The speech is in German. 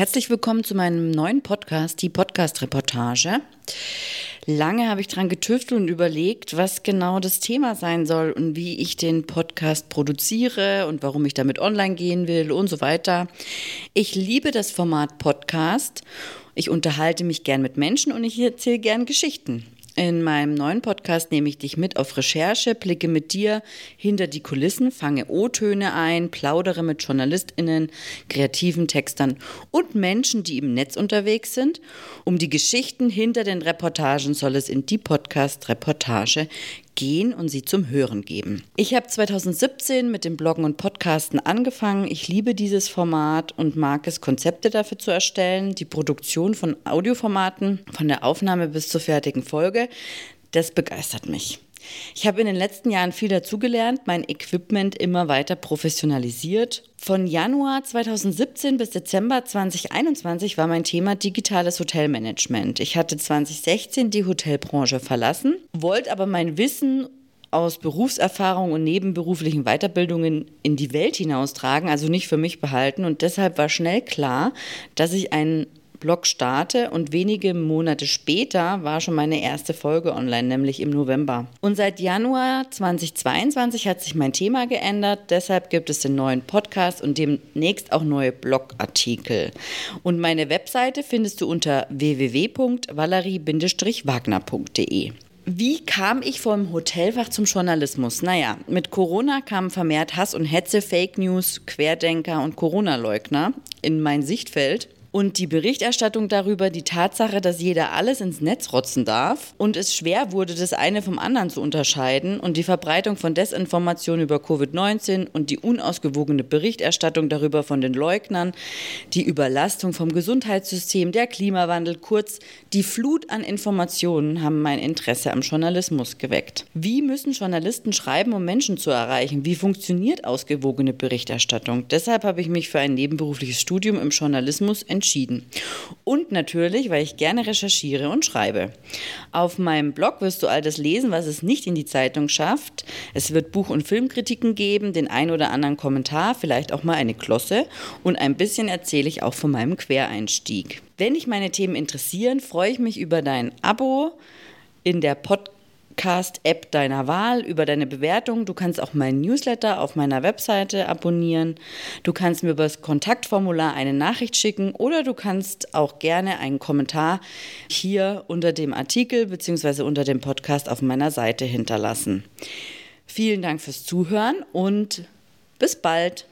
Herzlich willkommen zu meinem neuen Podcast, die Podcast-Reportage. Lange habe ich daran getüftelt und überlegt, was genau das Thema sein soll und wie ich den Podcast produziere und warum ich damit online gehen will und so weiter. Ich liebe das Format Podcast. Ich unterhalte mich gern mit Menschen und ich erzähle gern Geschichten. In meinem neuen Podcast nehme ich dich mit auf Recherche, blicke mit dir hinter die Kulissen, fange O-Töne ein, plaudere mit JournalistInnen, kreativen Textern und Menschen, die im Netz unterwegs sind. Um die Geschichten hinter den Reportagen soll es in die Podcast-Reportage gehen und sie zum Hören geben. Ich habe 2017 mit dem Bloggen und Podcasten angefangen. Ich liebe dieses Format und mag es, Konzepte dafür zu erstellen, die Produktion von Audioformaten, von der Aufnahme bis zur fertigen Folge. Das begeistert mich. Ich habe in den letzten Jahren viel dazugelernt, mein Equipment immer weiter professionalisiert. Von Januar 2017 bis Dezember 2021 war mein Thema digitales Hotelmanagement. Ich hatte 2016 die Hotelbranche verlassen, wollte aber mein Wissen aus Berufserfahrung und nebenberuflichen Weiterbildungen in die Welt hinaustragen, also nicht für mich behalten. Und deshalb war schnell klar, dass ich einen Blog starte und wenige Monate später war schon meine erste Folge online, nämlich im November. Und seit Januar 2022 hat sich mein Thema geändert, deshalb gibt es den neuen Podcast und demnächst auch neue Blogartikel. Und meine Webseite findest du unter www.valerie-wagner.de. Wie kam ich vom Hotelfach zum Journalismus? Naja, mit Corona kamen vermehrt Hass und Hetze, Fake News, Querdenker und Corona-Leugner in mein Sichtfeld. Und die Berichterstattung darüber, die Tatsache, dass jeder alles ins Netz rotzen darf und es schwer wurde, das eine vom anderen zu unterscheiden und die Verbreitung von Desinformation über Covid-19 und die unausgewogene Berichterstattung darüber von den Leugnern, die Überlastung vom Gesundheitssystem, der Klimawandel, kurz die Flut an Informationen haben mein Interesse am Journalismus geweckt. Wie müssen Journalisten schreiben, um Menschen zu erreichen? Wie funktioniert ausgewogene Berichterstattung? Deshalb habe ich mich für ein nebenberufliches Studium im Journalismus entschieden entschieden. Und natürlich, weil ich gerne recherchiere und schreibe. Auf meinem Blog wirst du all das lesen, was es nicht in die Zeitung schafft. Es wird Buch- und Filmkritiken geben, den ein oder anderen Kommentar, vielleicht auch mal eine Klosse und ein bisschen erzähle ich auch von meinem Quereinstieg. Wenn dich meine Themen interessieren, freue ich mich über dein Abo in der Podcast Podcast-App deiner Wahl über deine Bewertung. Du kannst auch meinen Newsletter auf meiner Webseite abonnieren. Du kannst mir über das Kontaktformular eine Nachricht schicken oder du kannst auch gerne einen Kommentar hier unter dem Artikel bzw. unter dem Podcast auf meiner Seite hinterlassen. Vielen Dank fürs Zuhören und bis bald.